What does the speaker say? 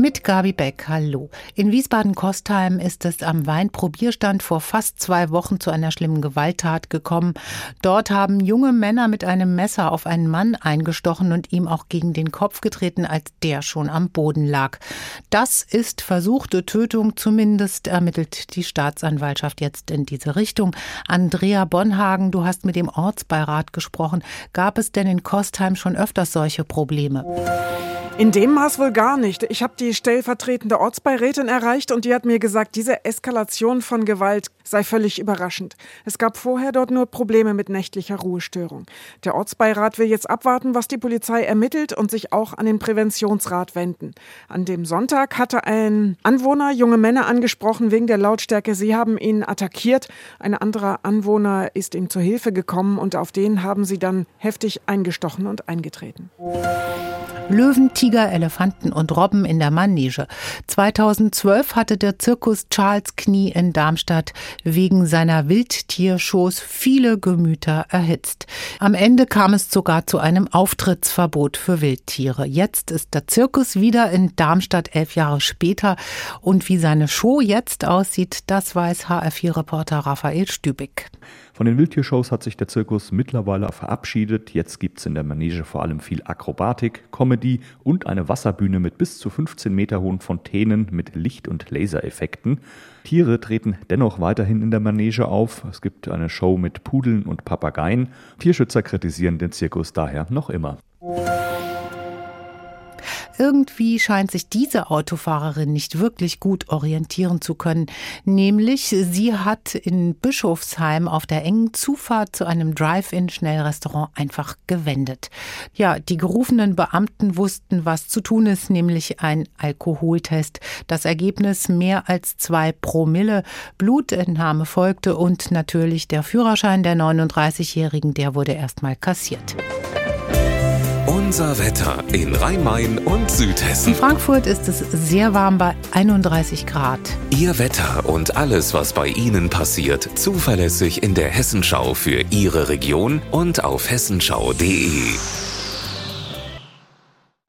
Mit Gabi Beck, hallo. In Wiesbaden-Kostheim ist es am Weinprobierstand vor fast zwei Wochen zu einer schlimmen Gewalttat gekommen. Dort haben junge Männer mit einem Messer auf einen Mann eingestochen und ihm auch gegen den Kopf getreten, als der schon am Boden lag. Das ist versuchte Tötung, zumindest ermittelt die Staatsanwaltschaft jetzt in diese Richtung. Andrea Bonhagen, du hast mit dem Ortsbeirat gesprochen. Gab es denn in Kostheim schon öfters solche Probleme? In dem Maß wohl gar nicht. Ich habe die stellvertretende Ortsbeirätin erreicht und die hat mir gesagt, diese Eskalation von Gewalt sei völlig überraschend. Es gab vorher dort nur Probleme mit nächtlicher Ruhestörung. Der Ortsbeirat will jetzt abwarten, was die Polizei ermittelt und sich auch an den Präventionsrat wenden. An dem Sonntag hatte ein Anwohner junge Männer angesprochen wegen der Lautstärke. Sie haben ihn attackiert. Ein anderer Anwohner ist ihm zur Hilfe gekommen und auf den haben sie dann heftig eingestochen und eingetreten. Löwen, Tiger, Elefanten und Robben in der Manege. 2012 hatte der Zirkus Charles Knie in Darmstadt wegen seiner Wildtiershows viele Gemüter erhitzt. Am Ende kam es sogar zu einem Auftrittsverbot für Wildtiere. Jetzt ist der Zirkus wieder in Darmstadt elf Jahre später und wie seine Show jetzt aussieht, das weiß HR4-Reporter Raphael Stübig. Von den Wildtiershows hat sich der Zirkus mittlerweile verabschiedet. Jetzt gibt es in der Manege vor allem viel Akrobatik, Comedy und eine Wasserbühne mit bis zu 15 Meter hohen Fontänen mit Licht- und Lasereffekten. Tiere treten dennoch weiterhin in der Manege auf. Es gibt eine Show mit Pudeln und Papageien. Tierschützer kritisieren den Zirkus daher noch immer. Irgendwie scheint sich diese Autofahrerin nicht wirklich gut orientieren zu können. Nämlich, sie hat in Bischofsheim auf der engen Zufahrt zu einem Drive-In-Schnellrestaurant einfach gewendet. Ja, die gerufenen Beamten wussten, was zu tun ist, nämlich ein Alkoholtest. Das Ergebnis mehr als zwei Promille. Blutentnahme folgte und natürlich der Führerschein der 39-Jährigen, der wurde erstmal kassiert. Unser Wetter in Rhein-Main und Südhessen. In Frankfurt ist es sehr warm bei 31 Grad. Ihr Wetter und alles, was bei Ihnen passiert, zuverlässig in der Hessenschau für Ihre Region und auf hessenschau.de.